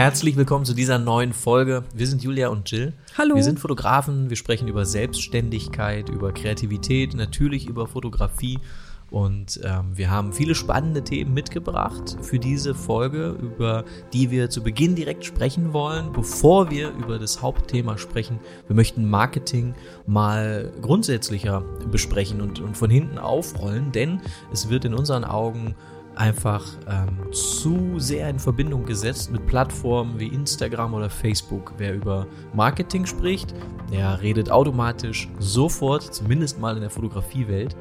Herzlich willkommen zu dieser neuen Folge. Wir sind Julia und Jill. Hallo. Wir sind Fotografen. Wir sprechen über Selbstständigkeit, über Kreativität, natürlich über Fotografie. Und ähm, wir haben viele spannende Themen mitgebracht für diese Folge, über die wir zu Beginn direkt sprechen wollen. Bevor wir über das Hauptthema sprechen, wir möchten Marketing mal grundsätzlicher besprechen und, und von hinten aufrollen, denn es wird in unseren Augen einfach ähm, zu sehr in Verbindung gesetzt mit Plattformen wie Instagram oder Facebook. Wer über Marketing spricht, der redet automatisch sofort, zumindest mal in der Fotografiewelt,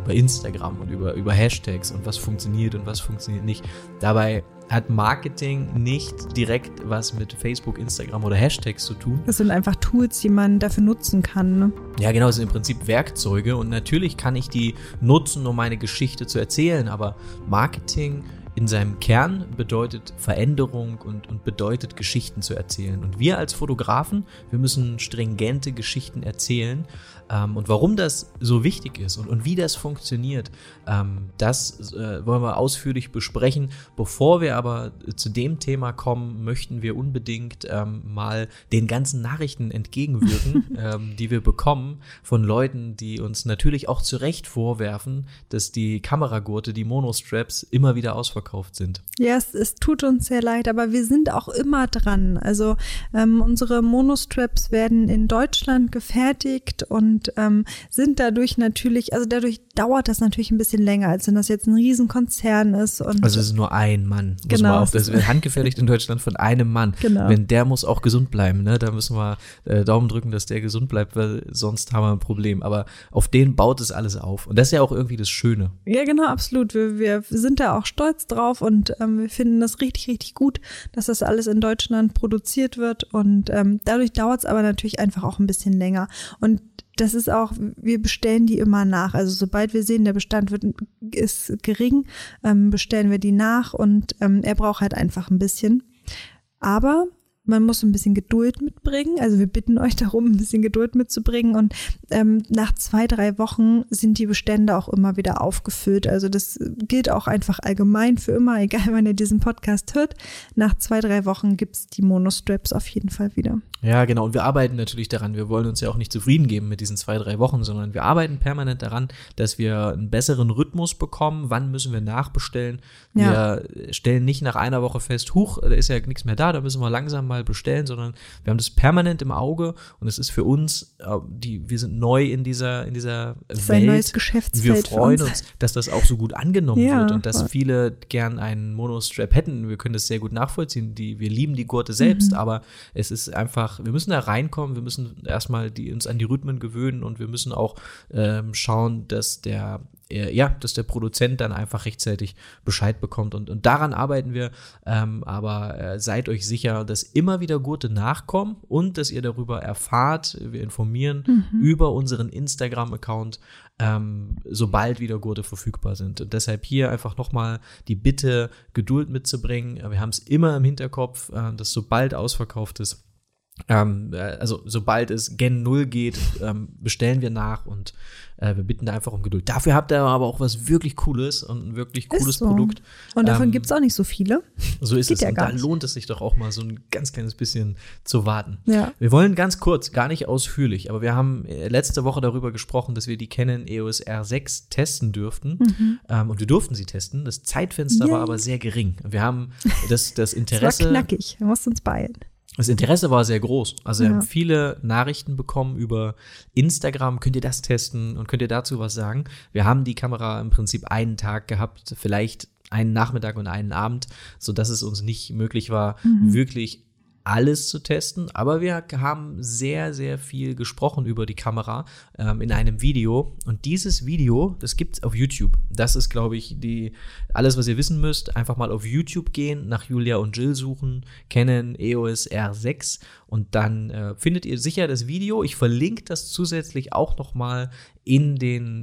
über Instagram und über, über Hashtags und was funktioniert und was funktioniert nicht. Dabei hat Marketing nicht direkt was mit Facebook, Instagram oder Hashtags zu tun. Das sind einfach Tools, die man dafür nutzen kann. Ne? Ja, genau, das sind im Prinzip Werkzeuge und natürlich kann ich die nutzen, um meine Geschichte zu erzählen, aber Marketing in seinem Kern bedeutet Veränderung und, und bedeutet Geschichten zu erzählen. Und wir als Fotografen, wir müssen stringente Geschichten erzählen. Ähm, und warum das so wichtig ist und, und wie das funktioniert, ähm, das äh, wollen wir ausführlich besprechen. Bevor wir aber zu dem Thema kommen, möchten wir unbedingt ähm, mal den ganzen Nachrichten entgegenwirken, ähm, die wir bekommen von Leuten, die uns natürlich auch zu Recht vorwerfen, dass die Kameragurte, die Monostraps immer wieder ausverkauft sind. Ja, es, es tut uns sehr leid, aber wir sind auch immer dran. Also ähm, unsere Monostraps werden in Deutschland gefertigt und ähm, sind dadurch natürlich, also dadurch dauert das natürlich ein bisschen länger, als wenn das jetzt ein Riesenkonzern ist. Und also es ist nur ein Mann. Genau. auf, das wird handgefertigt in Deutschland von einem Mann. Genau. Wenn der muss auch gesund bleiben, ne? Da müssen wir äh, Daumen drücken, dass der gesund bleibt, weil sonst haben wir ein Problem. Aber auf den baut es alles auf. Und das ist ja auch irgendwie das Schöne. Ja, genau, absolut. Wir, wir sind da auch stolz drauf und ähm, wir finden das richtig, richtig gut, dass das alles in Deutschland produziert wird. Und ähm, dadurch dauert es aber natürlich einfach auch ein bisschen länger. Und das ist auch, wir bestellen die immer nach. Also sobald wir sehen, der Bestand wird, ist gering, ähm, bestellen wir die nach und ähm, er braucht halt einfach ein bisschen. Aber man muss ein bisschen Geduld mitbringen. Also wir bitten euch darum, ein bisschen Geduld mitzubringen. Und ähm, nach zwei, drei Wochen sind die Bestände auch immer wieder aufgefüllt. Also das gilt auch einfach allgemein für immer, egal wann ihr diesen Podcast hört. Nach zwei, drei Wochen gibt's die Monostraps auf jeden Fall wieder. Ja, genau. Und wir arbeiten natürlich daran. Wir wollen uns ja auch nicht zufrieden geben mit diesen zwei, drei Wochen, sondern wir arbeiten permanent daran, dass wir einen besseren Rhythmus bekommen. Wann müssen wir nachbestellen? Ja. Wir stellen nicht nach einer Woche fest, huch, da ist ja nichts mehr da, da müssen wir langsam mal bestellen, sondern wir haben das permanent im Auge und es ist für uns, äh, die, wir sind neu in dieser, in dieser Das ist Welt. ein neues wir Geschäftsfeld für freuen uns. uns, dass das auch so gut angenommen Ja, wird und dass voll. viele gern einen Monostrap hätten. Wir können das sehr gut nachvollziehen. Die, wir lieben die Gurte selbst, Mhm. aber es ist einfach, wir müssen da reinkommen, wir müssen erstmal die, uns an die Rhythmen gewöhnen und wir müssen auch ähm, schauen, dass der ja, dass der Produzent dann einfach rechtzeitig Bescheid bekommt und, und daran arbeiten wir. Ähm, aber äh, seid euch sicher, dass immer wieder Gurte nachkommen und dass ihr darüber erfahrt. Wir informieren Mhm. über unseren Instagram-Account, ähm, sobald wieder Gurte verfügbar sind. Und deshalb hier einfach nochmal die Bitte, Geduld mitzubringen. Wir haben es immer im Hinterkopf, äh, dass sobald ausverkauft ist, ähm, äh, also sobald es Gen 0 geht, ähm, bestellen wir nach und äh, wir bitten da einfach um Geduld. Dafür habt ihr aber auch was wirklich Cooles und ein wirklich cooles so. Produkt. Und davon Ähm, gibt's auch nicht so viele. So ist Geht es. ja und da nicht. lohnt es sich doch auch mal so ein ganz kleines bisschen zu warten. Ja. Wir wollen ganz kurz, gar nicht ausführlich, aber wir haben äh, letzte Woche darüber gesprochen, dass wir die Canon EOS R6 testen dürften. Mhm. Ähm, und wir durften sie testen. Das Zeitfenster war Yay. aber sehr gering. Wir haben das, das Es war Interesse. knackig. Wir mussten uns beeilen. Das Interesse war sehr groß. Also wir Ja. haben viele Nachrichten bekommen über Instagram. Könnt ihr das testen und könnt ihr dazu was sagen? Wir haben die Kamera im Prinzip einen Tag gehabt, vielleicht einen Nachmittag und einen Abend, so dass es uns nicht möglich war, wirklich alles zu testen, aber wir haben sehr, sehr viel gesprochen über die Kamera ähm, in einem Video. Und dieses Video, das gibt's auf YouTube. Das ist, glaube ich, die alles, was ihr wissen müsst. Einfach mal auf YouTube gehen, nach Julia und Jill suchen, Canon EOS R6 und dann äh, findet ihr sicher das Video. Ich verlinke das zusätzlich auch noch mal in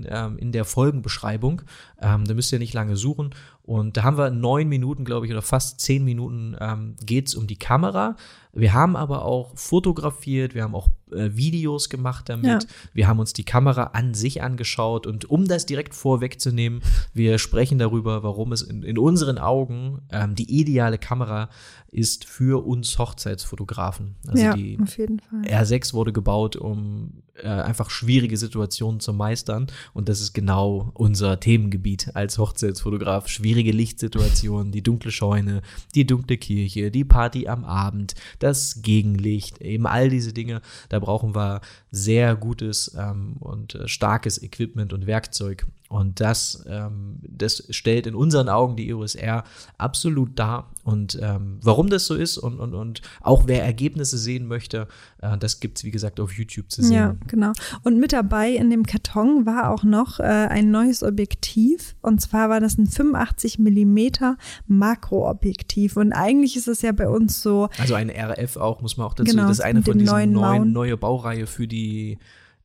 ähm, in der Folgenbeschreibung. Ähm, da müsst ihr nicht lange suchen. Und da haben wir neun Minuten, glaube ich, oder fast zehn Minuten ähm, geht's um die Kamera. Wir haben aber auch fotografiert, wir haben auch äh, Videos gemacht damit, Ja. wir haben uns die Kamera an sich angeschaut und um das direkt vorwegzunehmen, wir sprechen darüber, warum es in, in unseren Augen ähm, die ideale Kamera ist für uns Hochzeitsfotografen. Also ja, die auf jeden Fall. R6 wurde gebaut, um äh, einfach schwierige Situationen zu meistern. Und das ist genau unser Themengebiet als Hochzeitsfotograf. Schwierige Lichtsituationen, die dunkle Scheune, die dunkle Kirche, die Party am Abend, das Gegenlicht, eben all diese Dinge. Da brauchen wir sehr gutes ähm, und äh, starkes Equipment und Werkzeug. Und das, ähm, das stellt in unseren Augen die EOS R absolut dar. Und ähm, warum das so ist und, und, und auch wer Ergebnisse sehen möchte, äh, das gibt es, wie gesagt, auf YouTube zu sehen. Ja, genau. Und mit dabei in dem Karton war auch noch äh, ein neues Objektiv. Und zwar war das ein 85 Millimeter Makroobjektiv. Und eigentlich ist es ja bei uns so, Also eine RF auch, muss man auch dazu. Genau, das ist eine von diesen neuen neuen, neue Baureihe für die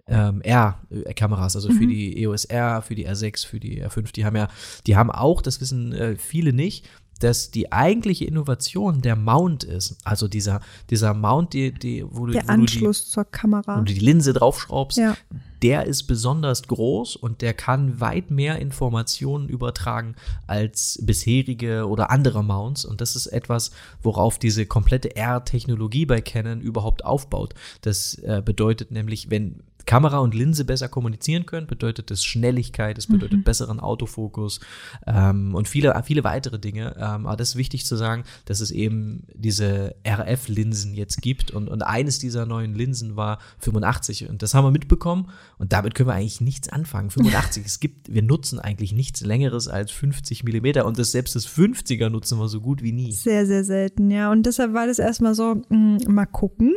ähm, R-Kameras, also Mhm. für die EOS R, für die R6, für die R5. Die haben ja, die haben auch, das wissen äh, viele nicht, dass die eigentliche Innovation der Mount ist. Also dieser, dieser Mount, die, die, wo, du, der wo, du die, Anschluss zur Kamera. wo du die Linse draufschraubst, Ja. der ist besonders groß und der kann weit mehr Informationen übertragen als bisherige oder andere Mounts. Und das ist etwas, worauf diese komplette R-Technologie bei Canon überhaupt aufbaut. Das äh, bedeutet nämlich, wenn Kamera und Linse besser kommunizieren können, bedeutet das Schnelligkeit, es bedeutet besseren Autofokus ähm, und viele, viele weitere Dinge. Ähm, aber das ist wichtig zu sagen, dass es eben diese RF-Linsen jetzt gibt und, und eines dieser neuen Linsen war 85 und das haben wir mitbekommen und damit können wir eigentlich nichts anfangen. 85, es gibt, wir nutzen eigentlich nichts längeres als 50 Millimeter und das, selbst das 50er nutzen wir so gut wie nie. Sehr, sehr selten, ja. Und deshalb war das erstmal so, mh, mal gucken.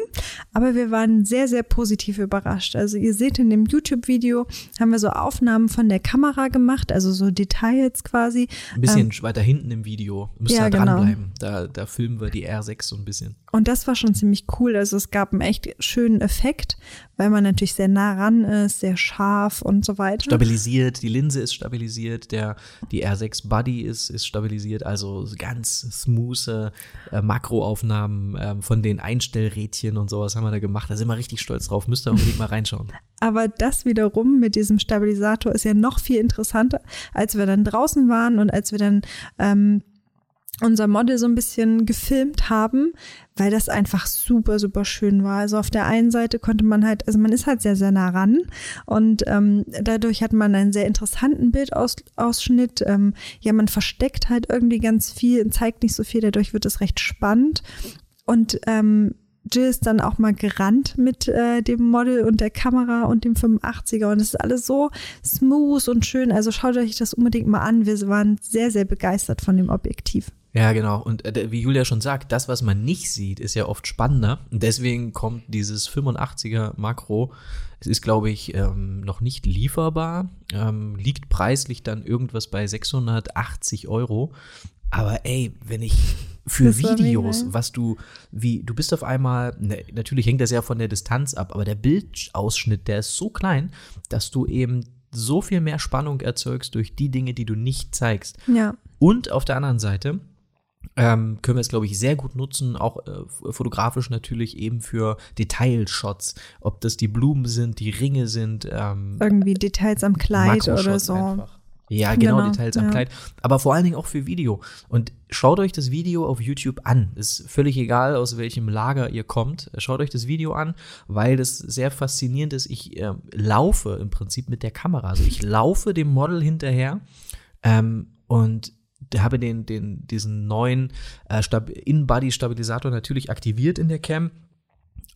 Aber wir waren sehr, sehr positiv überrascht. Also ihr seht in dem YouTube-Video, haben wir so Aufnahmen von der Kamera gemacht, also so Details quasi. Ein bisschen weiter hinten im Video, müsst ihr ja, halt genau. dranbleiben. Da, da filmen wir die R6 so ein bisschen. Und das war schon ziemlich cool. Also es gab einen echt schönen Effekt, weil man natürlich sehr nah ran ist, sehr scharf und so weiter. stabilisiert, die Linse ist stabilisiert, der, die R6 Buddy ist, ist stabilisiert, also ganz smooth äh, Makroaufnahmen ähm, von den Einstellrädchen und sowas haben wir da gemacht. Da sind wir richtig stolz drauf. Müsst ihr unbedingt mal reinschauen. Aber das wiederum mit diesem Stabilisator ist ja noch viel interessanter, als wir dann draußen waren und als wir dann ähm, unser Model so ein bisschen gefilmt haben, weil das einfach super, super schön war. Also auf der einen Seite konnte man halt, also man ist halt sehr, sehr nah ran und ähm, dadurch hat man einen sehr interessanten Bildausschnitt. Ähm, ja, man versteckt halt irgendwie ganz viel und zeigt nicht so viel, dadurch wird es recht spannend. Und ähm, Jill ist dann auch mal gerannt mit äh, dem Model und der Kamera und dem 85er und es ist alles so smooth und schön. Also schaut euch das unbedingt mal an. Wir waren sehr, sehr begeistert von dem Objektiv. Ja, genau. Und äh, wie Julia schon sagt, das, was man nicht sieht, ist ja oft spannender. Und deswegen kommt dieses 85er Makro. Es ist, glaube ich, ähm, noch nicht lieferbar. Ähm, liegt preislich dann irgendwas bei 680 Euro. Aber ey, wenn ich für Das Videos, was du, wie, du bist auf einmal, ne, natürlich hängt das ja von der Distanz ab, aber der Bildausschnitt, der ist so klein, dass du eben so viel mehr Spannung erzeugst durch die Dinge, die du nicht zeigst. Ja, Und auf der anderen Seite ähm, können wir es, glaube ich, sehr gut nutzen, auch äh, fotografisch natürlich eben für Detailshots. Ob das die Blumen sind, die Ringe sind, ähm, irgendwie Details am Kleid oder so. einfach. Ja, genau, Genau, Details am ja. Kleid. Aber vor allen Dingen auch für Video. Und schaut euch das Video auf YouTube an. Ist völlig egal, aus welchem Lager ihr kommt. Schaut euch das Video an, weil das sehr faszinierend ist. Ich äh, laufe im Prinzip mit der Kamera. Also ich laufe dem Model hinterher ähm, und habe den, den, diesen neuen äh, Stab- In-Body-Stabilisator natürlich aktiviert in der Cam.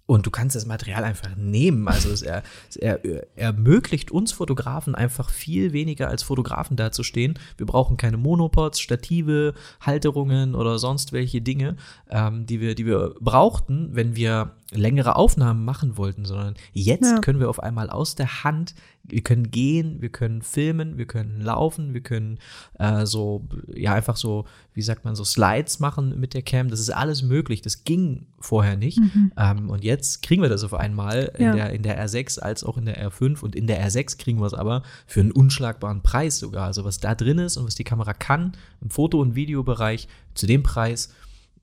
Und du kannst das Material einfach nehmen. Also es er, es er, er ermöglicht uns Fotografen einfach viel weniger als Fotografen dazustehen. Wir brauchen keine Monopods, Stative, Halterungen oder sonst welche Dinge, ähm, die, wir, die wir brauchten, wenn wir längere Aufnahmen machen wollten, sondern jetzt Ja. können wir auf einmal aus der Hand, wir können gehen, wir können filmen, wir können laufen, wir können äh, so, ja, einfach so, wie sagt man, so Slides machen mit der Cam. Das ist alles möglich. Das ging vorher nicht. Ähm, und jetzt kriegen wir das auf einmal in, Ja. der, in der R6 als auch in der R5. Und in der R6 kriegen wir es aber für einen unschlagbaren Preis sogar. Also was da drin ist und was die Kamera kann im Foto- und Videobereich zu dem Preis,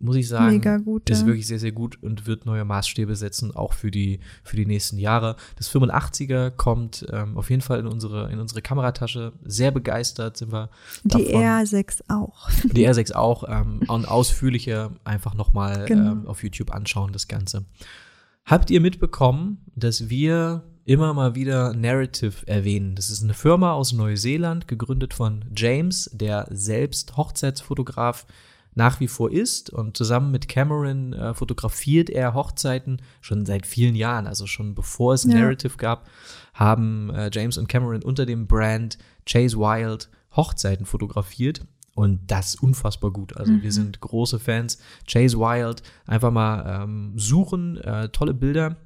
muss ich sagen, Mega gut, ist ja. wirklich sehr, sehr gut und wird neue Maßstäbe setzen, auch für die, für die nächsten Jahre. Das 85er kommt ähm, auf jeden Fall in unsere, in unsere Kameratasche. Sehr begeistert sind wir. Die davon. R6 auch. Die R6 auch ähm, und ausführlicher einfach nochmal Genau. ähm, auf YouTube anschauen, das Ganze. Habt ihr mitbekommen, dass wir immer mal wieder Narrative erwähnen? Das ist eine Firma aus Neuseeland, gegründet von James, der selbst Hochzeitsfotograf nach wie vor ist und zusammen mit Cameron äh, fotografiert er Hochzeiten schon seit vielen Jahren, also schon bevor es Ja. Narrative gab, haben äh, James und Cameron unter dem Brand Chase Wild Hochzeiten fotografiert und das unfassbar gut. Also wir sind große Fans. Chase Wild, einfach mal ähm, suchen, äh, tolle Bilder.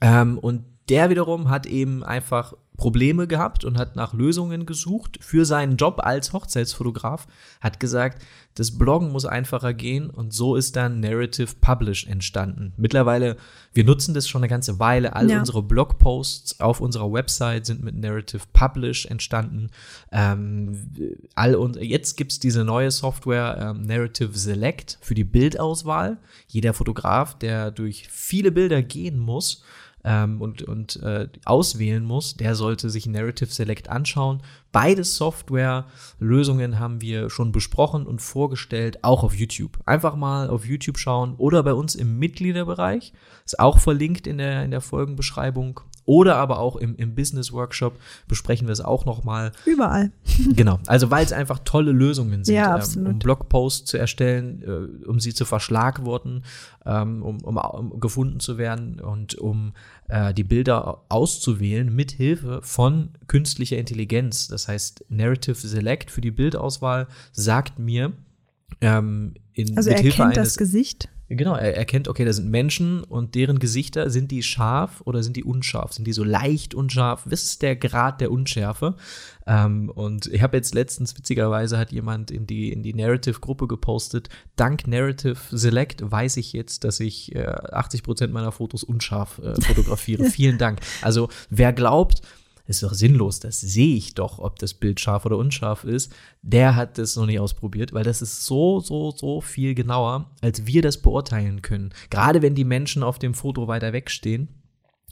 Ähm, und der wiederum hat eben einfach Probleme gehabt und hat nach Lösungen gesucht für seinen Job als Hochzeitsfotograf, hat gesagt, das Bloggen muss einfacher gehen und so ist dann Narrative Publish entstanden. Mittlerweile, wir nutzen das schon eine ganze Weile, all Ja. unsere Blogposts auf unserer Website sind mit Narrative Publish entstanden. Ähm, all und jetzt gibt's diese neue Software ähm, Narrative Select für die Bildauswahl. Jeder Fotograf, der durch viele Bilder gehen muss, ähm, und, und äh, auswählen muss, der sollte sich Narrative Select anschauen. Beide Software-Lösungen haben wir schon besprochen und vorgestellt, auch auf YouTube. Einfach mal auf YouTube schauen oder bei uns im Mitgliederbereich. Ist auch verlinkt in der, in der Folgenbeschreibung. Oder aber auch im, im Business Workshop besprechen wir es auch nochmal. Überall. Genau, also weil es einfach tolle Lösungen sind, Ja, ähm, um Blogposts zu erstellen, äh, um sie zu verschlagworten, ähm, um, um, um gefunden zu werden und um äh, die Bilder auszuwählen mit Hilfe von künstlicher Intelligenz. Das heißt, Narrative Select für die Bildauswahl sagt mir ähm, in, Also mit er Hilfe kennt eines das Gesicht. Genau, er erkennt, okay, da sind Menschen und deren Gesichter, sind die scharf oder sind die unscharf? Sind die so leicht unscharf? Was ist der Grad der Unschärfe? Ähm, und ich habe jetzt letztens, witzigerweise, hat jemand in die, in die Narrative-Gruppe gepostet, dank Narrative Select weiß ich jetzt, dass ich äh, 80% meiner Fotos unscharf äh, fotografiere. Vielen Dank. Also wer glaubt, ist doch sinnlos, das sehe ich doch, ob das Bild scharf oder unscharf ist. Der hat das noch nicht ausprobiert, weil das ist so, so, so viel genauer, als wir das beurteilen können. Gerade wenn die Menschen auf dem Foto weiter wegstehen,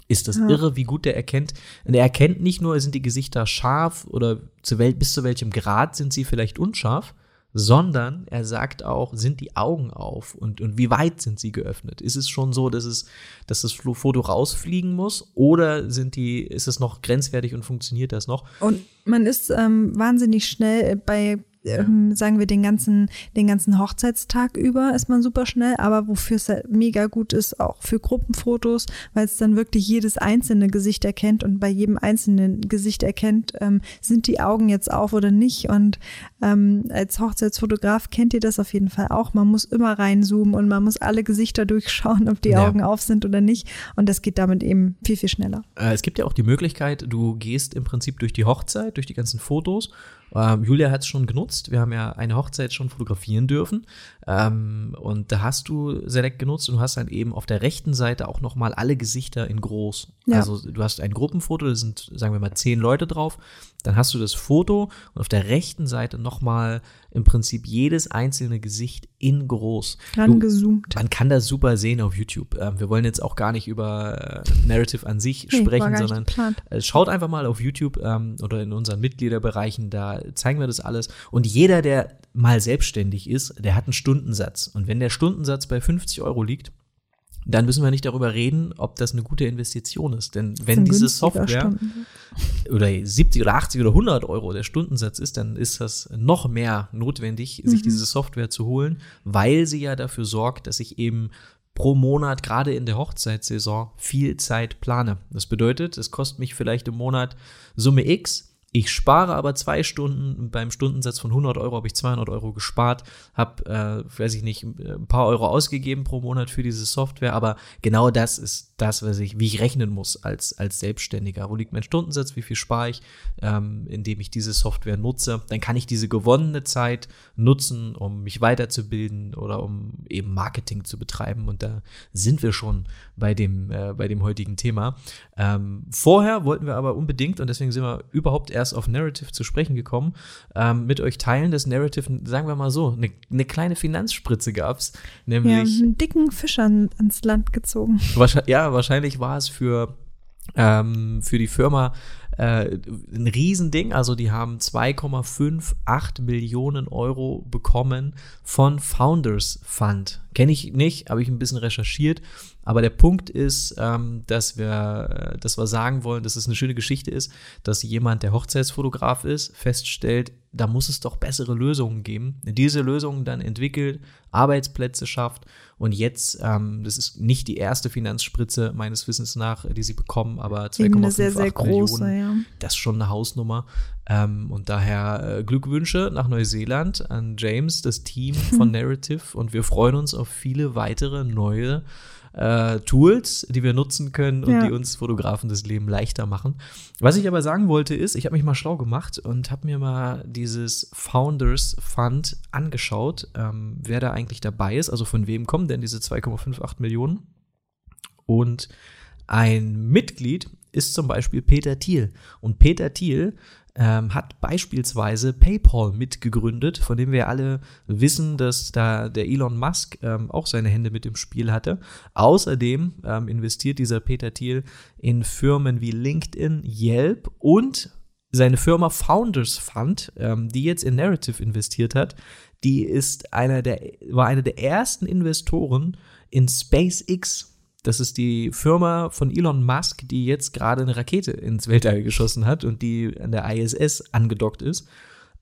ist das Ja. irre, wie gut der erkennt. Und er erkennt nicht nur, sind die Gesichter scharf oder zu wel bis zu welchem Grad sind sie vielleicht unscharf, sondern er sagt auch, sind die Augen auf und, und wie weit sind sie geöffnet? Ist es schon so, dass es, dass das Foto rausfliegen muss oder sind die, ist es noch grenzwertig und funktioniert das noch? Und man ist ähm, wahnsinnig schnell bei, ähm, sagen wir, den ganzen, den ganzen Hochzeitstag über ist man super schnell, aber wofür es halt mega gut ist, auch für Gruppenfotos, weil es dann wirklich jedes einzelne Gesicht erkennt und bei jedem einzelnen Gesicht erkennt, ähm, sind die Augen jetzt auf oder nicht. Und ähm, als Hochzeitsfotograf kennt ihr das auf jeden Fall auch. Man muss immer reinzoomen und man muss alle Gesichter durchschauen, ob die Ja. Augen auf sind oder nicht. Und das geht damit eben viel, viel schneller. Äh, es gibt ja auch die Möglichkeit, du gehst im Prinzip durch die Hochzeit, durch die ganzen Fotos. Ähm, Julia hat es schon genutzt. Wir haben ja eine Hochzeit schon fotografieren dürfen. Ähm, und da hast du Select genutzt und du hast dann eben auf der rechten Seite auch nochmal alle Gesichter in groß. Ja. Also du hast ein Gruppenfoto, da sind, sagen wir mal, zehn Leute drauf. Dann hast du das Foto und auf der rechten Seite nochmal im Prinzip jedes einzelne Gesicht in groß. Du, Rangezoomt. man kann das super sehen auf YouTube. Ähm, wir wollen jetzt auch gar nicht über äh, Narrative an sich Nee, sprechen, sondern äh, schaut einfach mal auf YouTube ähm, oder in unseren Mitgliederbereichen, da zeigen wir das alles. Und jeder, der mal selbstständig ist, der hat einen Stundensatz. Und wenn der Stundensatz bei 50 Euro liegt, dann müssen wir nicht darüber reden, ob das eine gute Investition ist. Denn wenn diese Software oder 70 oder 80 oder 100 Euro der Stundensatz ist, dann ist das noch mehr notwendig, sich diese Software zu holen, weil sie ja dafür sorgt, dass ich eben pro Monat, gerade in der Hochzeitssaison, viel Zeit plane. Das bedeutet, es kostet mich vielleicht im Monat Summe X. Ich spare aber zwei Stunden, beim Stundensatz von 100 Euro habe ich 200 Euro gespart, habe, äh, weiß ich nicht, ein paar Euro ausgegeben pro Monat für diese Software, aber genau das ist das, was ich, wie ich rechnen muss als, als Selbstständiger. Wo liegt mein Stundensatz, wie viel spare ich, ähm, indem ich diese Software nutze? Dann kann ich diese gewonnene Zeit nutzen, um mich weiterzubilden oder um eben Marketing zu betreiben. Und da sind wir schon bei dem, äh, bei dem heutigen Thema. Ähm, vorher wollten wir aber unbedingt, und deswegen sind wir überhaupt erst auf Narrative zu sprechen gekommen, ähm, mit euch teilen, dass Narrative, sagen wir mal so, eine ne kleine Finanzspritze gab es. Nämlich. Ja, einen dicken Fisch an, ans Land gezogen. Wahrscheinlich, ja, wahrscheinlich war es für, ähm, für die Firma äh, ein Riesending. Also die haben 2,58 Millionen Euro bekommen von Founders Fund. Kenne ich nicht, habe ich ein bisschen recherchiert. Aber der Punkt ist, ähm, dass, wir, äh, dass wir sagen wollen, dass es eine schöne Geschichte ist, dass jemand, der Hochzeitsfotograf ist, feststellt, da muss es doch bessere Lösungen geben. Diese Lösungen dann entwickelt, Arbeitsplätze schafft und jetzt, ähm, das ist nicht die erste Finanzspritze meines Wissens nach, die sie bekommen, aber 2,58 Millionen, ja. das ist schon eine Hausnummer. Ähm, und daher äh, Glückwünsche nach Neuseeland an James, das Team von Narrative und wir freuen uns auf viele weitere neue äh, Tools, die wir nutzen können und ja. die uns Fotografen das Leben leichter machen. Was ich aber sagen wollte ist, ich habe mich mal schlau gemacht und habe mir mal dieses Founders Fund angeschaut, ähm, wer da eigentlich dabei ist, also von wem kommen denn diese 2,58 Millionen. Und ein Mitglied ist zum Beispiel Peter Thiel. Und Peter Thiel ähm, hat beispielsweise PayPal mitgegründet, von dem wir alle wissen, dass da der Elon Musk ähm, auch seine Hände mit im Spiel hatte. Außerdem ähm, investiert dieser Peter Thiel in Firmen wie LinkedIn, Yelp und seine Firma Founders Fund, ähm, die jetzt in Narrative investiert hat, die ist einer der, war einer der ersten Investoren in SpaceX. Das ist die Firma von Elon Musk, die jetzt gerade eine Rakete ins Weltall geschossen hat und die an der ISS angedockt ist.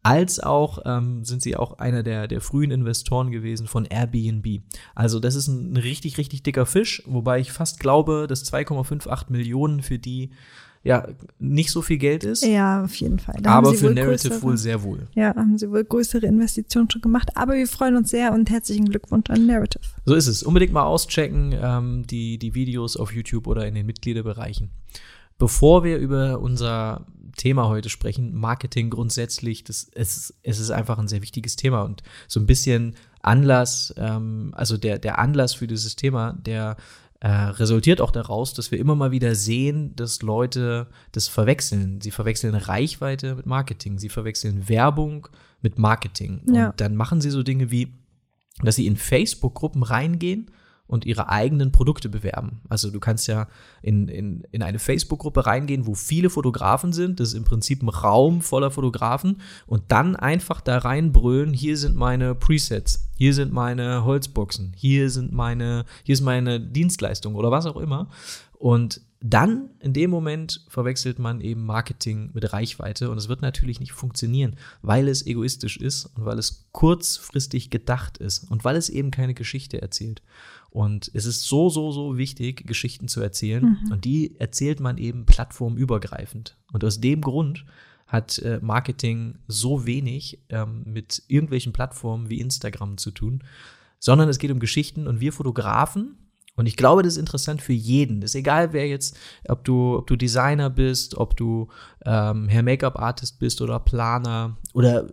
Als auch ähm, sind sie auch einer der, der frühen Investoren gewesen von Airbnb. Also das ist ein richtig, richtig dicker Fisch, wobei ich fast glaube, dass 2,58 Millionen für die ja nicht so viel Geld ist. Ja, auf jeden Fall. Da aber für Narrative größere, wohl sehr wohl. Ja, haben sie wohl größere Investitionen schon gemacht. Aber wir freuen uns sehr und herzlichen Glückwunsch an Narrative. So ist es. Unbedingt mal auschecken, ähm, die, die Videos auf YouTube oder in den Mitgliederbereichen. Bevor wir über unser Thema heute sprechen, Marketing grundsätzlich, das, es, es ist einfach ein sehr wichtiges Thema und so ein bisschen Anlass, ähm, also der, der Anlass für dieses Thema, der äh, resultiert auch daraus, dass wir immer mal wieder sehen, dass Leute das verwechseln. Sie verwechseln Reichweite mit Marketing, sie verwechseln Werbung mit Marketing. Ja. Und dann machen sie so Dinge wie, dass sie in Facebook-Gruppen reingehen und ihre eigenen Produkte bewerben. Also du kannst ja in, in, in eine Facebook-Gruppe reingehen, wo viele Fotografen sind. Das ist im Prinzip ein Raum voller Fotografen und dann einfach da reinbrüllen, hier sind meine Presets, hier sind meine Holzboxen, hier sind meine, hier ist meine Dienstleistung oder was auch immer. Und dann in dem Moment verwechselt man eben Marketing mit Reichweite und es wird natürlich nicht funktionieren, weil es egoistisch ist und weil es kurzfristig gedacht ist und weil es eben keine Geschichte erzählt. Und es ist so, so, so wichtig, Geschichten zu erzählen. Mhm. Und die erzählt man eben plattformübergreifend. Und aus dem Grund hat äh, Marketing so wenig ähm, mit irgendwelchen Plattformen wie Instagram zu tun, sondern es geht um Geschichten und wir Fotografen. Und ich glaube, das ist interessant für jeden. Das ist egal, wer jetzt, ob du, ob du Designer bist, ob du ähm, Hair Make-up Artist bist oder Planer oder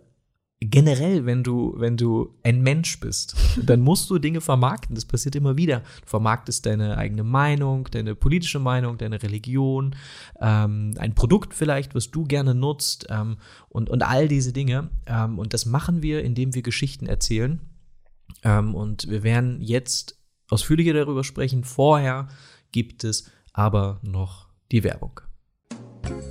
generell, wenn du, wenn du ein Mensch bist, dann musst du Dinge vermarkten. Das passiert immer wieder. Du vermarktest deine eigene Meinung, deine politische Meinung, deine Religion, ähm, ein Produkt vielleicht, was du gerne nutzt ähm, und, und all diese Dinge. Ähm, und das machen wir, indem wir Geschichten erzählen. Ähm, und wir werden jetzt ausführlicher darüber sprechen. Vorher gibt es aber noch die Werbung.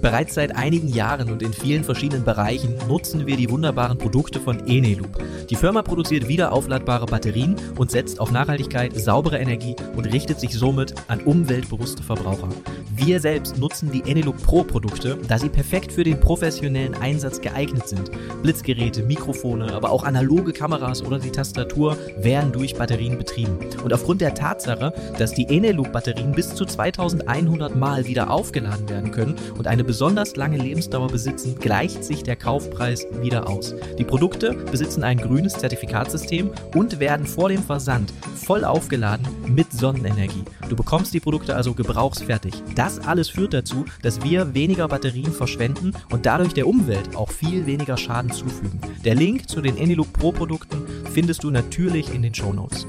Bereits seit einigen Jahren und in vielen verschiedenen Bereichen nutzen wir die wunderbaren Produkte von Eneloop. Die Firma produziert wiederaufladbare Batterien und setzt auf Nachhaltigkeit, saubere Energie und richtet sich somit an umweltbewusste Verbraucher. Wir selbst nutzen die Eneloop Pro Produkte, da sie perfekt für den professionellen Einsatz geeignet sind. Blitzgeräte, Mikrofone, aber auch analoge Kameras oder die Tastatur werden durch Batterien betrieben. Und aufgrund der Tatsache, dass die Eneloop Batterien bis zu 2100 Mal wieder aufgeladen werden können und eine besonders lange Lebensdauer besitzen, gleicht sich der Kaufpreis wieder aus. Die Produkte besitzen ein grünes Zertifikatssystem und werden vor dem Versand voll aufgeladen mit Sonnenenergie. Du bekommst die Produkte also gebrauchsfertig. Das alles führt dazu, dass wir weniger Batterien verschwenden und dadurch der Umwelt auch viel weniger Schaden zufügen. Der Link zu den Anylook Pro Produkten findest du natürlich in den Show Notes.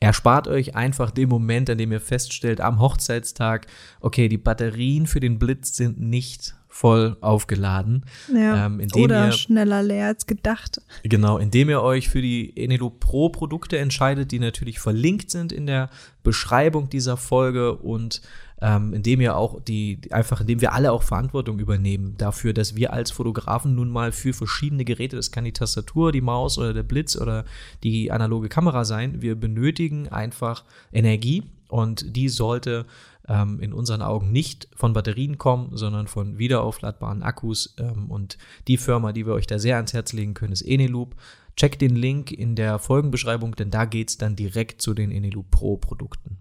Erspart euch einfach den Moment, an dem ihr feststellt, am Hochzeitstag, okay, die Batterien für den Blitz sind nicht voll aufgeladen. Ja. Ähm, Oder ihr, schneller leer als gedacht. Genau, indem ihr euch für die Enelo Pro Produkte entscheidet, die natürlich verlinkt sind in der Beschreibung dieser Folge und ähm, indem ihr auch die, einfach, indem wir alle auch Verantwortung übernehmen dafür, dass wir als Fotografen nun mal für verschiedene Geräte, das kann die Tastatur, die Maus oder der Blitz oder die analoge Kamera sein, wir benötigen einfach Energie und die sollte ähm, in unseren Augen nicht von Batterien kommen, sondern von wiederaufladbaren Akkus. Ähm, und die Firma, die wir euch da sehr ans Herz legen können, ist Eneloop. Checkt den Link in der Folgenbeschreibung, denn da geht es dann direkt zu den Eneloop Pro Produkten.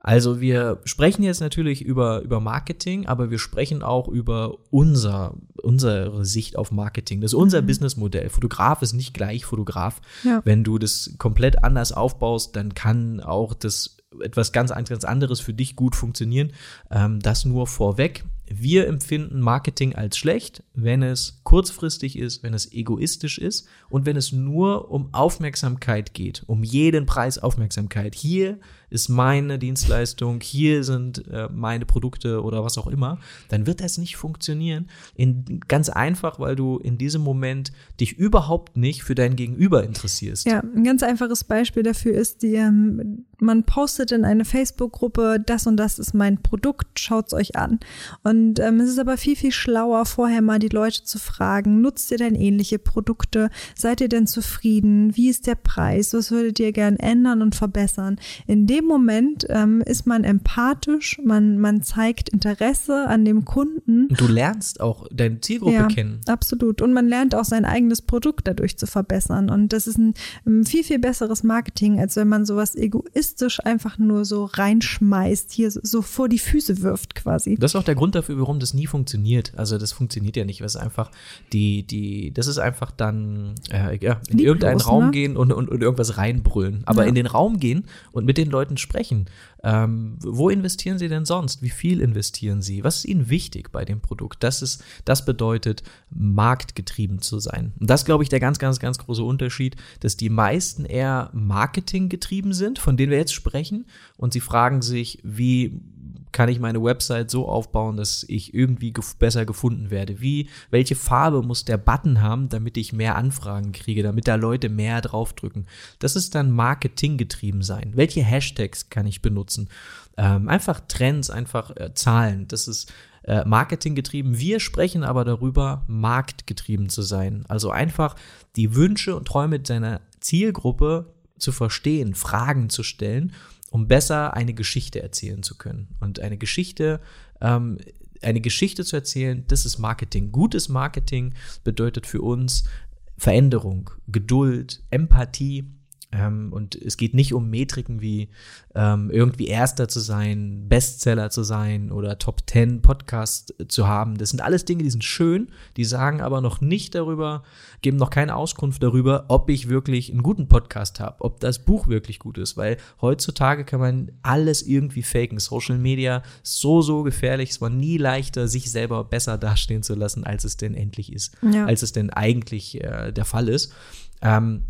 Also wir sprechen jetzt natürlich über, über Marketing, aber wir sprechen auch über unser, unsere Sicht auf Marketing. Das ist unser mhm. Businessmodell. Fotograf ist nicht gleich Fotograf. Ja. Wenn du das komplett anders aufbaust, dann kann auch das etwas ganz anderes für dich gut funktionieren. Ähm, das nur vorweg. Wir empfinden Marketing als schlecht, wenn es kurzfristig ist, wenn es egoistisch ist und wenn es nur um Aufmerksamkeit geht, um jeden Preis Aufmerksamkeit. Hier ist meine Dienstleistung, hier sind äh, meine Produkte oder was auch immer, dann wird das nicht funktionieren. In, ganz einfach, weil du in diesem Moment dich überhaupt nicht für dein Gegenüber interessierst. Ja, ein ganz einfaches Beispiel dafür ist, die, ähm, man postet in eine Facebook-Gruppe, das und das ist mein Produkt, schaut es euch an. Und ähm, es ist aber viel, viel schlauer, vorher mal die Leute zu fragen, nutzt ihr denn ähnliche Produkte? Seid ihr denn zufrieden? Wie ist der Preis? Was würdet ihr gern ändern und verbessern? In dem dem Moment ähm, ist man empathisch, man, man zeigt Interesse an dem Kunden. Du lernst auch deine Zielgruppe ja, kennen. Absolut. Und man lernt auch sein eigenes Produkt dadurch zu verbessern. Und das ist ein, ein viel, viel besseres Marketing, als wenn man sowas egoistisch einfach nur so reinschmeißt, hier so, vor die Füße wirft quasi. Das ist auch der Grund dafür, warum das nie funktioniert. Also das funktioniert ja nicht. Das ist einfach die, die, das ist einfach dann äh, ja, in Lieblos, irgendeinen Raum ne? gehen und, und, und irgendwas reinbrüllen. Aber ja. in den Raum gehen und mit den Leuten Leuten sprechen. Ähm, wo investieren sie denn sonst? Wie viel investieren sie? Was ist ihnen wichtig bei dem Produkt? Das ist, das bedeutet, marktgetrieben zu sein. Und das, glaube ich, der ganz, ganz, ganz große Unterschied, dass die meisten eher marketinggetrieben sind, von denen wir jetzt sprechen. Und sie fragen sich, wie kann ich meine Website so aufbauen, dass ich irgendwie gef besser gefunden werde? Wie, welche Farbe muss der Button haben, damit ich mehr Anfragen kriege, damit da Leute mehr draufdrücken? Das ist dann marketinggetrieben sein. Welche Hashtags kann ich benutzen? Ähm, einfach Trends, einfach äh, Zahlen. Das ist äh, marketinggetrieben. Wir sprechen aber darüber, marktgetrieben zu sein. Also einfach die Wünsche und Träume seiner Zielgruppe zu verstehen, Fragen zu stellen um besser eine Geschichte erzählen zu können. Und eine Geschichte, ähm, eine Geschichte zu erzählen, das ist Marketing. Gutes Marketing bedeutet für uns Veränderung, Geduld, Empathie ähm, und es geht nicht um Metriken wie ähm, irgendwie Erster zu sein, Bestseller zu sein oder Top 10 Podcast zu haben. Das sind alles Dinge, die sind schön, die sagen aber noch nicht darüber, geben noch keine Auskunft darüber, ob ich wirklich einen guten Podcast habe, ob das Buch wirklich gut ist, weil heutzutage kann man alles irgendwie faken. Social Media ist so, so gefährlich. Es war nie leichter, sich selber besser dastehen zu lassen, als es denn endlich ist, ja. als es denn eigentlich äh, der Fall ist. Ähm,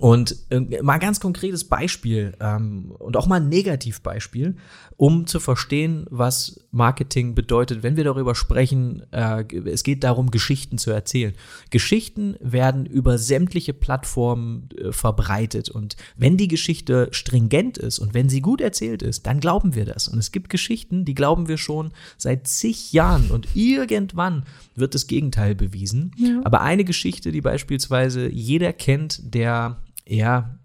und äh, mal ein ganz konkretes Beispiel ähm, und auch mal ein Negativbeispiel, um zu verstehen, was Marketing bedeutet, wenn wir darüber sprechen, äh, es geht darum, Geschichten zu erzählen. Geschichten werden über sämtliche Plattformen äh, verbreitet und wenn die Geschichte stringent ist und wenn sie gut erzählt ist, dann glauben wir das. Und es gibt Geschichten, die glauben wir schon seit zig Jahren und irgendwann wird das Gegenteil bewiesen. Ja. Aber eine Geschichte, die beispielsweise jeder kennt, der ja,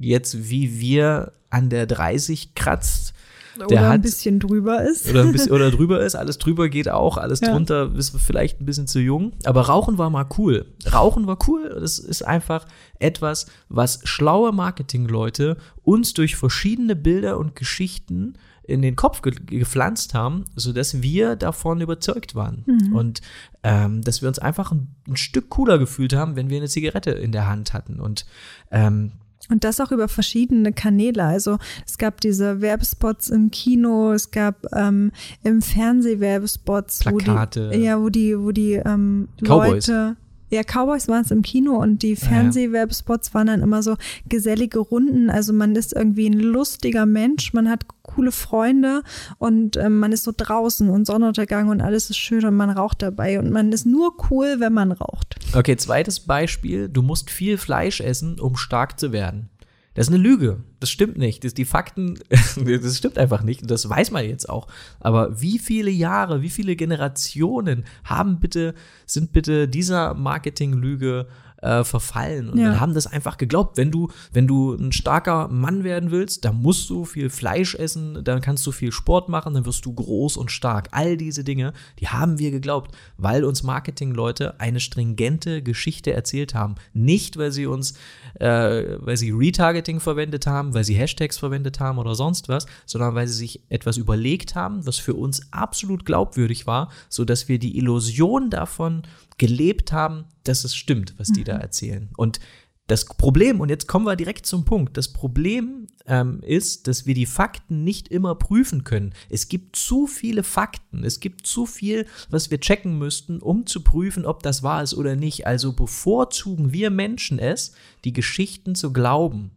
jetzt wie wir an der 30 kratzt. Der oder hat, ein bisschen drüber ist. Oder, ein bisschen, oder drüber ist. Alles drüber geht auch, alles ja. drunter ist vielleicht ein bisschen zu jung. Aber Rauchen war mal cool. Rauchen war cool. Das ist einfach etwas, was schlaue Marketingleute uns durch verschiedene Bilder und Geschichten in den Kopf ge gepflanzt haben, sodass wir davon überzeugt waren. Mhm. Und ähm, dass wir uns einfach ein, ein, Stück cooler gefühlt haben, wenn wir eine Zigarette in der Hand hatten. Und ähm, und das auch über verschiedene Kanäle. Also es gab diese Werbespots im Kino, es gab ähm, im Fernseh Werbespots, Plakate. Wo die, ja, wo die, wo die ähm, Leute Ja, Cowboys waren es im Kino und die Fernsehwerbespots waren dann immer so gesellige Runden. Also man ist irgendwie ein lustiger Mensch, man hat coole Freunde und ähm, man ist so draußen und Sonnenuntergang und alles ist schön und man raucht dabei und man ist nur cool, wenn man raucht. Okay, zweites Beispiel, du musst viel Fleisch essen, um stark zu werden. Das ist eine Lüge. Das stimmt nicht. Das, die Fakten, das stimmt einfach nicht. Das weiß man jetzt auch. Aber wie viele Jahre, wie viele Generationen haben bitte, sind bitte dieser Marketinglüge äh, verfallen und Ja. haben das einfach geglaubt. Wenn du, wenn du ein starker Mann werden willst, dann musst du viel Fleisch essen, dann kannst du viel Sport machen, dann wirst du groß und stark. All diese Dinge, die haben wir geglaubt, weil uns Marketingleute eine stringente Geschichte erzählt haben. Nicht, weil sie uns, äh, weil sie Retargeting verwendet haben, weil sie Hashtags verwendet haben oder sonst was, sondern weil sie sich etwas überlegt haben, was für uns absolut glaubwürdig war, so dass wir die Illusion davon gelebt haben, dass es stimmt, was die da erzählen. Und das Problem, und jetzt kommen wir direkt zum Punkt, das Problem ähm, ist, dass wir die Fakten nicht immer prüfen können. Es gibt zu viele Fakten, es gibt zu viel, was wir checken müssten, um zu prüfen, ob das wahr ist oder nicht. Also bevorzugen wir Menschen es, die Geschichten zu glauben.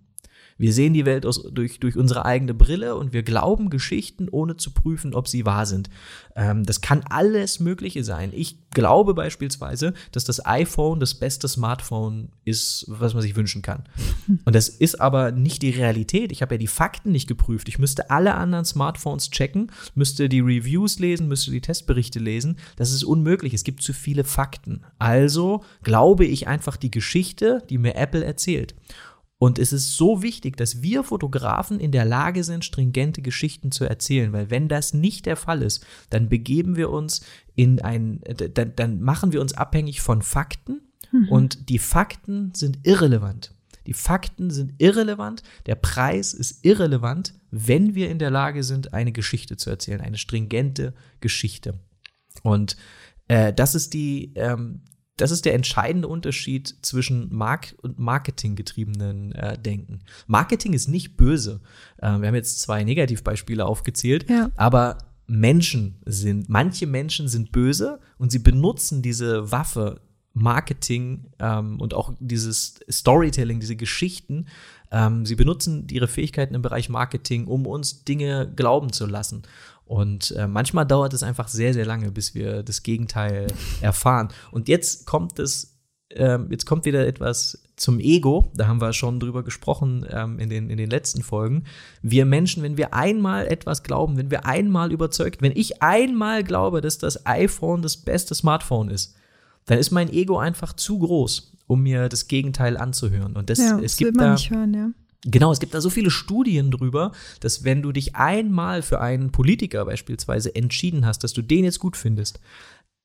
Wir sehen die Welt aus, durch, durch unsere eigene Brille und wir glauben Geschichten, ohne zu prüfen, ob sie wahr sind. Ähm, das kann alles Mögliche sein. Ich glaube beispielsweise, dass das iPhone das beste Smartphone ist, was man sich wünschen kann. Und das ist aber nicht die Realität. Ich habe ja die Fakten nicht geprüft. Ich müsste alle anderen Smartphones checken, müsste die Reviews lesen, müsste die Testberichte lesen. Das ist unmöglich. Es gibt zu viele Fakten. Also glaube ich einfach die Geschichte, die mir Apple erzählt. Und es ist so wichtig, dass wir Fotografen in der Lage sind, stringente Geschichten zu erzählen, weil wenn das nicht der Fall ist, dann begeben wir uns in ein, dann, dann machen wir uns abhängig von Fakten und die Fakten sind irrelevant. Die Fakten sind irrelevant, der Preis ist irrelevant, wenn wir in der Lage sind, eine Geschichte zu erzählen, eine stringente Geschichte. Und äh, das ist die, ähm, das ist der entscheidende Unterschied zwischen Mark- und Marketinggetriebenen äh, Denken. Marketing ist nicht böse. Äh, wir haben jetzt zwei Negativbeispiele aufgezählt, Ja. aber Menschen sind, manche Menschen sind böse und sie benutzen diese Waffe Marketing ähm, und auch dieses Storytelling, diese Geschichten. Ähm, sie benutzen ihre Fähigkeiten im Bereich Marketing, um uns Dinge glauben zu lassen. Und äh, manchmal dauert es einfach sehr, sehr lange, bis wir das Gegenteil erfahren. Und jetzt kommt es, ähm, jetzt kommt wieder etwas zum Ego. Da haben wir schon drüber gesprochen ähm, in, den, in den letzten Folgen. Wir Menschen, wenn wir einmal etwas glauben, wenn wir einmal überzeugt, wenn ich einmal glaube, dass das iPhone das beste Smartphone ist, dann ist mein Ego einfach zu groß, um mir das Gegenteil anzuhören. Und das, ja, es das will gibt man da, nicht hören, ja. Genau, es gibt da so viele Studien drüber, dass wenn du dich einmal für einen Politiker beispielsweise entschieden hast, dass du den jetzt gut findest,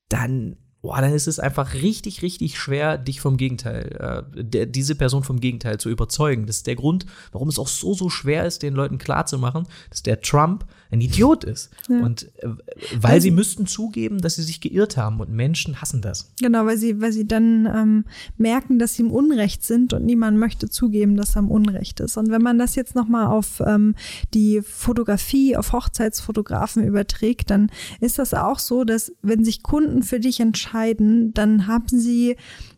dann, boah, dann ist es einfach richtig, richtig schwer, dich vom Gegenteil, äh, der, diese Person vom Gegenteil zu überzeugen. Das ist der Grund, warum es auch so, so schwer ist, den Leuten klarzumachen, dass der Trump ein Idiot ist. Ja. Und äh, weil sie müssten zugeben, dass sie sich geirrt haben und Menschen hassen das. Genau, weil sie, weil sie dann ähm, merken, dass sie im Unrecht sind und niemand möchte zugeben, dass er im Unrecht ist. Und wenn man das jetzt nochmal auf ähm, die Fotografie, auf Hochzeitsfotografen überträgt, dann ist das auch so, dass wenn sich Kunden für dich entscheiden, dann haben sie,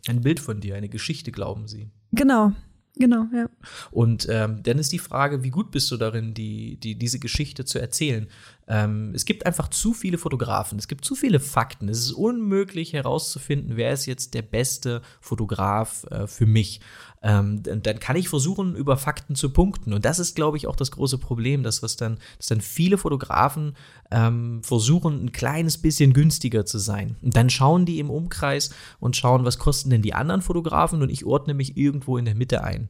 Ein Bild von dir, eine Geschichte, glauben sie. genau, genau, ja. Und ähm, dann ist die Frage, wie gut bist du darin, die, die, diese Geschichte zu erzählen? Ähm, es gibt einfach zu viele Fotografen, es gibt zu viele Fakten. Es ist unmöglich herauszufinden, wer ist jetzt der beste Fotograf äh, für mich. Ähm, dann, kann ich versuchen, über Fakten zu punkten. Und das ist, glaube ich, auch das große Problem, dass, was dann, dass dann viele Fotografen ähm, versuchen, ein kleines bisschen günstiger zu sein. Und dann schauen die im Umkreis und schauen, was kosten denn die anderen Fotografen und ich ordne mich irgendwo in der Mitte ein.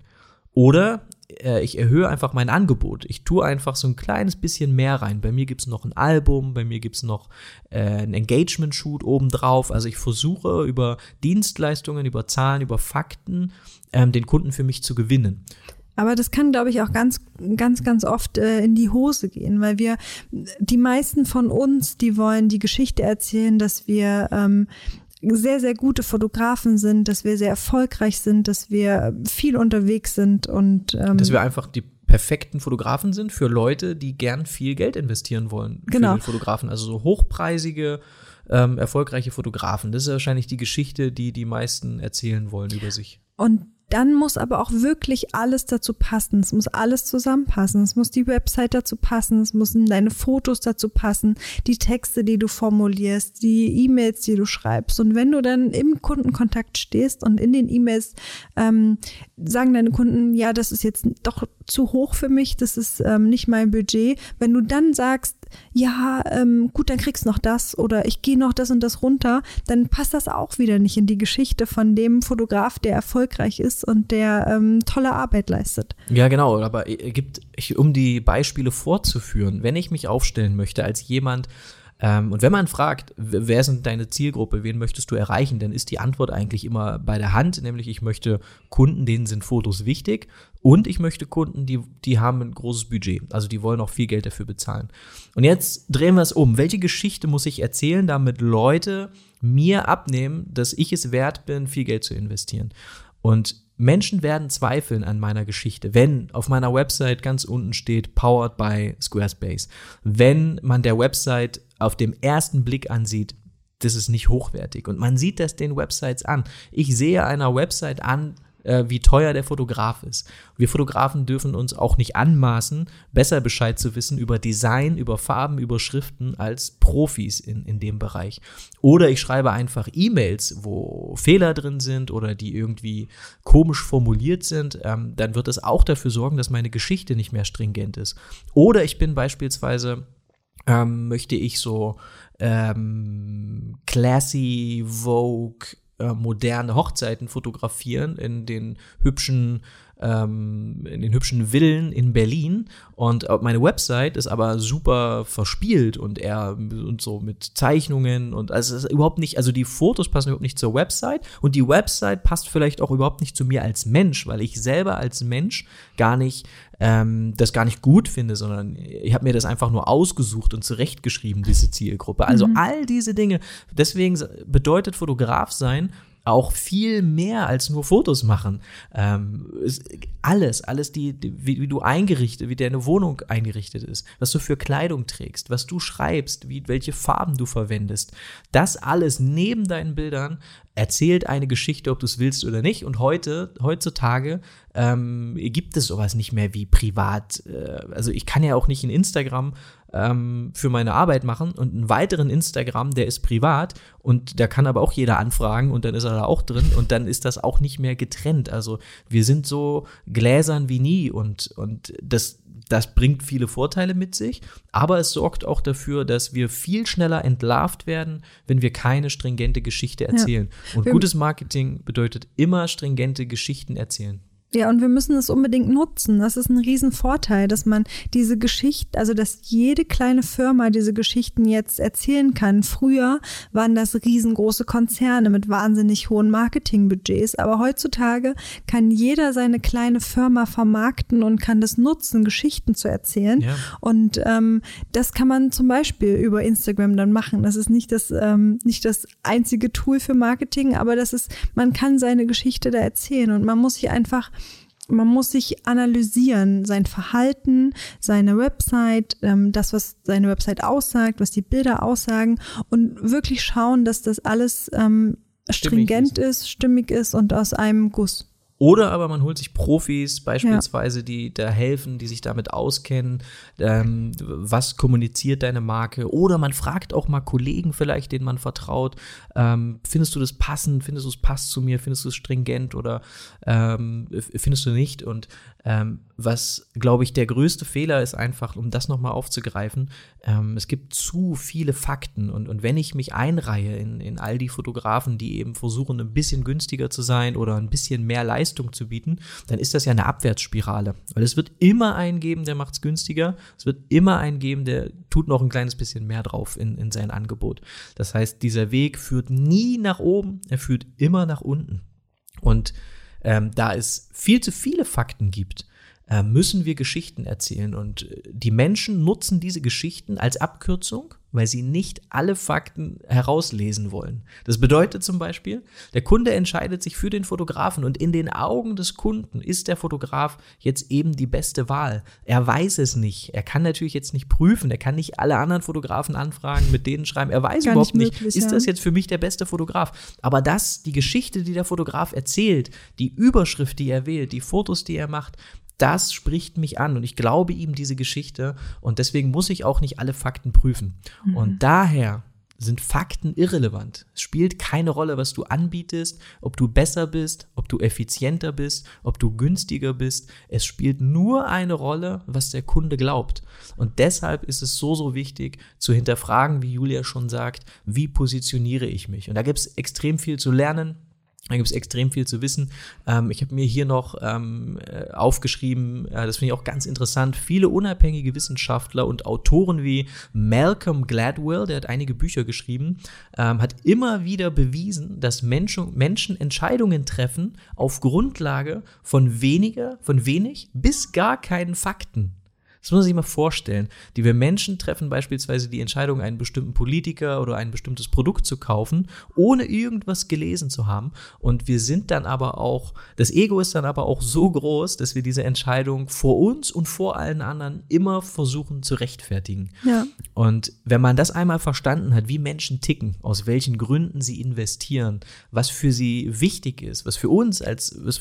Oder äh, ich erhöhe einfach mein Angebot. Ich tue einfach so ein kleines bisschen mehr rein. Bei mir gibt es noch ein Album, bei mir gibt es noch äh, ein Engagement-Shoot obendrauf. Also ich versuche über Dienstleistungen, über Zahlen, über Fakten ähm, den Kunden für mich zu gewinnen. Aber das kann, glaube ich, auch ganz, ganz, ganz oft äh, in die Hose gehen, weil wir, die meisten von uns, die wollen die Geschichte erzählen, dass wir ähm, sehr, sehr gute Fotografen sind, dass wir sehr erfolgreich sind, dass wir viel unterwegs sind und ähm, Dass wir einfach die perfekten Fotografen sind für Leute, die gern viel Geld investieren wollen Genau. für den Fotografen. Also so hochpreisige ähm, erfolgreiche Fotografen. Das ist wahrscheinlich die Geschichte, die die meisten erzählen wollen über sich. Und dann muss aber auch wirklich alles dazu passen. Es muss alles zusammenpassen. Es muss die Website dazu passen. Es müssen deine Fotos dazu passen, die Texte, die du formulierst, die E-Mails, die du schreibst. Und wenn du dann im Kundenkontakt stehst und in den E-Mails ähm, sagen deine Kunden, ja, das ist jetzt doch zu hoch für mich, das ist ähm, nicht mein Budget. Wenn du dann sagst, ja, ähm, gut, dann kriegst noch das oder ich gehe noch das und das runter, dann passt das auch wieder nicht in die Geschichte von dem Fotograf, der erfolgreich ist und der ähm, tolle Arbeit leistet. Ja, genau, aber gibt, um die Beispiele fortzuführen, wenn ich mich aufstellen möchte als jemand, ähm, und wenn man fragt, wer sind deine Zielgruppe, wen möchtest du erreichen, dann ist die Antwort eigentlich immer bei der Hand, nämlich ich möchte Kunden, denen sind Fotos wichtig und ich möchte Kunden, die, die haben ein großes Budget, also die wollen auch viel Geld dafür bezahlen. Und jetzt drehen wir es um. Welche Geschichte muss ich erzählen, damit Leute mir abnehmen, dass ich es wert bin, viel Geld zu investieren? Und Menschen werden zweifeln an meiner Geschichte, wenn auf meiner Website ganz unten steht Powered by Squarespace. Wenn man der Website auf dem ersten Blick ansieht, das ist nicht hochwertig. Und man sieht das den Websites an. Ich sehe einer Website an, äh, wie teuer der Fotograf ist. Wir Fotografen dürfen uns auch nicht anmaßen, besser Bescheid zu wissen über Design, über Farben, über Schriften als Profis in, in dem Bereich. Oder ich schreibe einfach E-Mails, wo Fehler drin sind oder die irgendwie komisch formuliert sind. Ähm, dann wird es auch dafür sorgen, dass meine Geschichte nicht mehr stringent ist. Oder ich bin beispielsweise ähm, möchte ich so ähm, classy, Vogue, äh, moderne Hochzeiten fotografieren in den hübschen ähm, in den hübschen Villen in Berlin und meine Website ist aber super verspielt und eher und so mit Zeichnungen und also es ist überhaupt nicht, also die Fotos passen überhaupt nicht zur Website und die Website passt vielleicht auch überhaupt nicht zu mir als Mensch, weil ich selber als Mensch gar nicht ähm, das gar nicht gut finde, sondern ich habe mir das einfach nur ausgesucht und zurechtgeschrieben, diese Zielgruppe. Also mhm. all diese Dinge. Deswegen bedeutet Fotograf sein auch viel mehr als nur Fotos machen. Ähm, alles, alles, die, die wie, wie, du eingerichtet, wie deine Wohnung eingerichtet ist, was du für Kleidung trägst, was du schreibst, wie, welche Farben du verwendest. Das alles neben deinen Bildern erzählt eine Geschichte, ob du es willst oder nicht. Und heute, heutzutage ähm, gibt es sowas nicht mehr wie privat. Äh, also ich kann ja auch nicht in Instagram ähm, für meine Arbeit machen und einen weiteren Instagram, der ist privat und da kann aber auch jeder anfragen und dann ist er da auch drin und dann ist das auch nicht mehr getrennt. Also wir sind so gläsern wie nie und, und das, das bringt viele Vorteile mit sich, aber es sorgt auch dafür, dass wir viel schneller entlarvt werden, wenn wir keine stringente Geschichte erzählen. Und gutes Marketing bedeutet immer stringente Geschichten erzählen. Ja, und wir müssen es unbedingt nutzen. Das ist ein Riesenvorteil, dass man diese Geschichten, also dass jede kleine Firma diese Geschichten jetzt erzählen kann. Früher waren das riesengroße Konzerne mit wahnsinnig hohen Marketingbudgets, aber heutzutage kann jeder seine kleine Firma vermarkten und kann das nutzen, Geschichten zu erzählen. Ja. Und ähm, das kann man zum Beispiel über Instagram dann machen. Das ist nicht das, ähm, nicht das einzige Tool für Marketing, aber das ist, man kann seine Geschichte da erzählen und man muss sich einfach man muss sich analysieren, sein Verhalten, seine Website, ähm, das, was seine Website aussagt, was die Bilder aussagen und wirklich schauen, dass das alles ähm, stringent ist. ist, stimmig ist und aus einem Guss. Oder aber man holt sich Profis beispielsweise, ja. die da helfen, die sich damit auskennen, ähm, was kommuniziert deine Marke. Oder man fragt auch mal Kollegen vielleicht, denen man vertraut, ähm, findest du das passend, findest du es passt zu mir, findest du es stringent oder ähm, findest du nicht? Und ähm, was, glaube ich, der größte Fehler ist einfach, um das nochmal aufzugreifen, ähm, es gibt zu viele Fakten und, und wenn ich mich einreihe in, in all die Fotografen, die eben versuchen, ein bisschen günstiger zu sein oder ein bisschen mehr Leistung zu bieten, dann ist das ja eine Abwärtsspirale. Weil es wird immer einen geben, der macht es günstiger, es wird immer einen geben, der tut noch ein kleines bisschen mehr drauf in, in sein Angebot. Das heißt, dieser Weg führt nie nach oben, er führt immer nach unten. Und ähm, da es viel zu viele Fakten gibt, äh, müssen wir Geschichten erzählen. Und äh, die Menschen nutzen diese Geschichten als Abkürzung, weil sie nicht alle Fakten herauslesen wollen. Das bedeutet zum Beispiel, der Kunde entscheidet sich für den Fotografen und in den Augen des Kunden ist der Fotograf jetzt eben die beste Wahl. Er weiß es nicht. Er kann natürlich jetzt nicht prüfen. Er kann nicht alle anderen Fotografen anfragen, mit denen schreiben. Er weiß Gar überhaupt nicht, möglich, ist ja. das jetzt für mich der beste Fotograf. Aber das, die Geschichte, die der Fotograf erzählt, die Überschrift, die er wählt, die Fotos, die er macht, das spricht mich an und ich glaube ihm diese Geschichte und deswegen muss ich auch nicht alle Fakten prüfen. Mhm. Und daher sind Fakten irrelevant. Es spielt keine Rolle, was du anbietest, ob du besser bist, ob du effizienter bist, ob du günstiger bist. Es spielt nur eine Rolle, was der Kunde glaubt. Und deshalb ist es so, so wichtig zu hinterfragen, wie Julia schon sagt, wie positioniere ich mich. Und da gibt es extrem viel zu lernen. Da gibt es extrem viel zu wissen. Ähm, ich habe mir hier noch ähm, äh, aufgeschrieben, äh, das finde ich auch ganz interessant, viele unabhängige Wissenschaftler und Autoren wie Malcolm Gladwell, der hat einige Bücher geschrieben, ähm, hat immer wieder bewiesen, dass Menschen, Menschen Entscheidungen treffen auf Grundlage von weniger, von wenig bis gar keinen Fakten. Das muss man sich mal vorstellen. Die wir Menschen treffen beispielsweise die Entscheidung, einen bestimmten Politiker oder ein bestimmtes Produkt zu kaufen, ohne irgendwas gelesen zu haben. Und wir sind dann aber auch, das Ego ist dann aber auch so groß, dass wir diese Entscheidung vor uns und vor allen anderen immer versuchen zu rechtfertigen. Ja. Und wenn man das einmal verstanden hat, wie Menschen ticken, aus welchen Gründen sie investieren, was für sie wichtig ist, was für uns als, was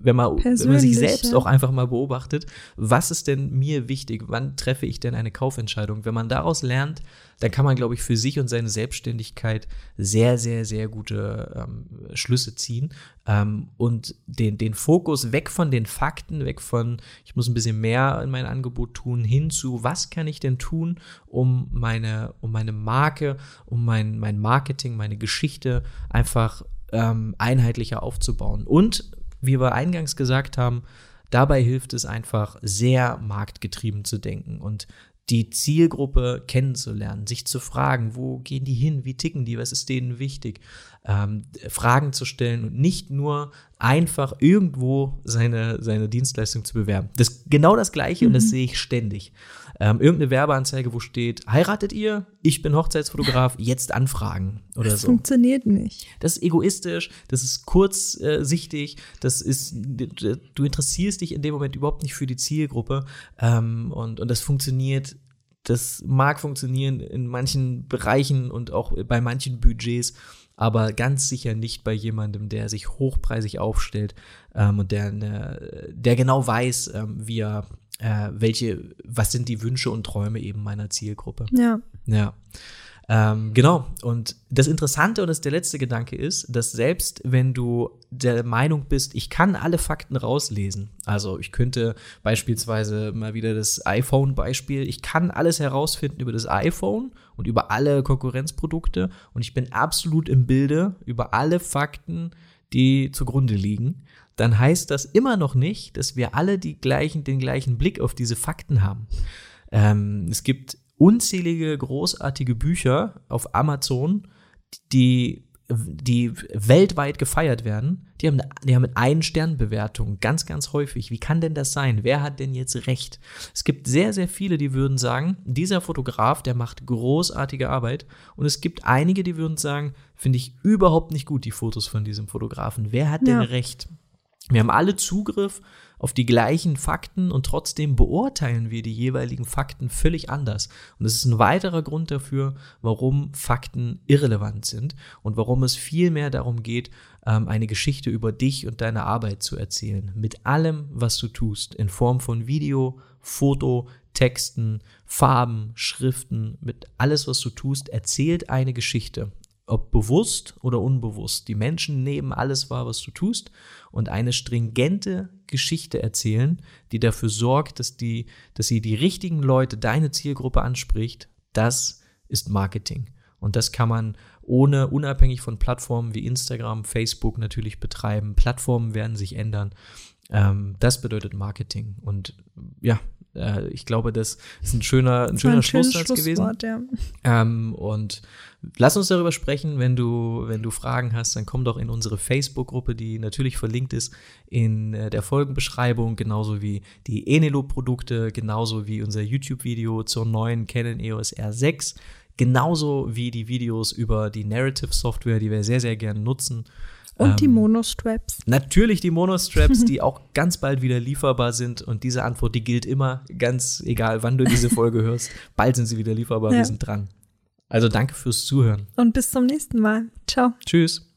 wenn man, wenn man sich selbst auch einfach mal beobachtet, was ist denn mir wichtig? Wann treffe ich denn eine Kaufentscheidung? Wenn man daraus lernt, dann kann man, glaube ich, für sich und seine Selbstständigkeit sehr, sehr, sehr gute ähm, Schlüsse ziehen ähm, und den, den Fokus weg von den Fakten, weg von, ich muss ein bisschen mehr in mein Angebot tun, hin zu, was kann ich denn tun, um meine, um meine Marke, um mein, mein Marketing, meine Geschichte einfach ähm, einheitlicher aufzubauen. Und wie wir eingangs gesagt haben, dabei hilft es einfach sehr marktgetrieben zu denken und die Zielgruppe kennenzulernen, sich zu fragen, wo gehen die hin, wie ticken die, was ist denen wichtig, ähm, Fragen zu stellen und nicht nur einfach irgendwo seine, seine Dienstleistung zu bewerben. Das genau das Gleiche mhm. und das mhm. sehe ich ständig. Ähm, irgendeine Werbeanzeige, wo steht, heiratet ihr? Ich bin Hochzeitsfotograf, jetzt anfragen oder das so. funktioniert nicht. Das ist egoistisch, das ist kurzsichtig, das ist, du interessierst dich in dem Moment überhaupt nicht für die Zielgruppe ähm, und, und das funktioniert das mag funktionieren in manchen Bereichen und auch bei manchen Budgets, aber ganz sicher nicht bei jemandem, der sich hochpreisig aufstellt ähm, und der, ne, der genau weiß, ähm, wie er, äh, welche, was sind die Wünsche und Träume eben meiner Zielgruppe. Ja. Ja. Ähm, genau. Und das Interessante und das der letzte Gedanke ist, dass selbst wenn du der Meinung bist, ich kann alle Fakten rauslesen, also ich könnte beispielsweise mal wieder das iPhone-Beispiel, ich kann alles herausfinden über das iPhone und über alle Konkurrenzprodukte und ich bin absolut im Bilde über alle Fakten, die zugrunde liegen, dann heißt das immer noch nicht, dass wir alle die gleichen, den gleichen Blick auf diese Fakten haben. Ähm, es gibt unzählige großartige Bücher auf Amazon, die die weltweit gefeiert werden, die haben, die haben einen Sternbewertung, ganz, ganz häufig. Wie kann denn das sein? Wer hat denn jetzt recht? Es gibt sehr, sehr viele, die würden sagen, dieser Fotograf, der macht großartige Arbeit. Und es gibt einige, die würden sagen, finde ich überhaupt nicht gut, die Fotos von diesem Fotografen. Wer hat denn ja. recht? Wir haben alle Zugriff auf die gleichen Fakten und trotzdem beurteilen wir die jeweiligen Fakten völlig anders. Und das ist ein weiterer Grund dafür, warum Fakten irrelevant sind und warum es viel mehr darum geht, ähm, eine Geschichte über dich und deine Arbeit zu erzählen. Mit allem, was du tust, in Form von Video, Foto, Texten, Farben, Schriften, mit alles, was du tust, erzählt eine Geschichte ob bewusst oder unbewusst. Die Menschen nehmen alles wahr, was du tust und eine stringente Geschichte erzählen, die dafür sorgt, dass, die, dass sie die richtigen Leute, deine Zielgruppe anspricht. Das ist Marketing. Und das kann man ohne, unabhängig von Plattformen wie Instagram, Facebook natürlich betreiben. Plattformen werden sich ändern. Ähm, das bedeutet Marketing. Und ja, äh, ich glaube, das ist ein schöner, ein schöner ein Schlusssatz gewesen. Ja. Ähm, und lass uns darüber sprechen, wenn du, wenn du Fragen hast, dann komm doch in unsere Facebook-Gruppe, die natürlich verlinkt ist in äh, der Folgenbeschreibung, genauso wie die Enelo-Produkte, genauso wie unser YouTube-Video zur neuen Canon EOS R6, genauso wie die Videos über die Narrative-Software, die wir sehr, sehr gerne nutzen. Und ähm, die Monostraps. Natürlich die Monostraps, die auch ganz bald wieder lieferbar sind. Und diese Antwort, die gilt immer, ganz egal, wann du diese Folge hörst. Bald sind sie wieder lieferbar, ja. wir sind dran. Also danke fürs Zuhören. Und bis zum nächsten Mal. Ciao. Tschüss.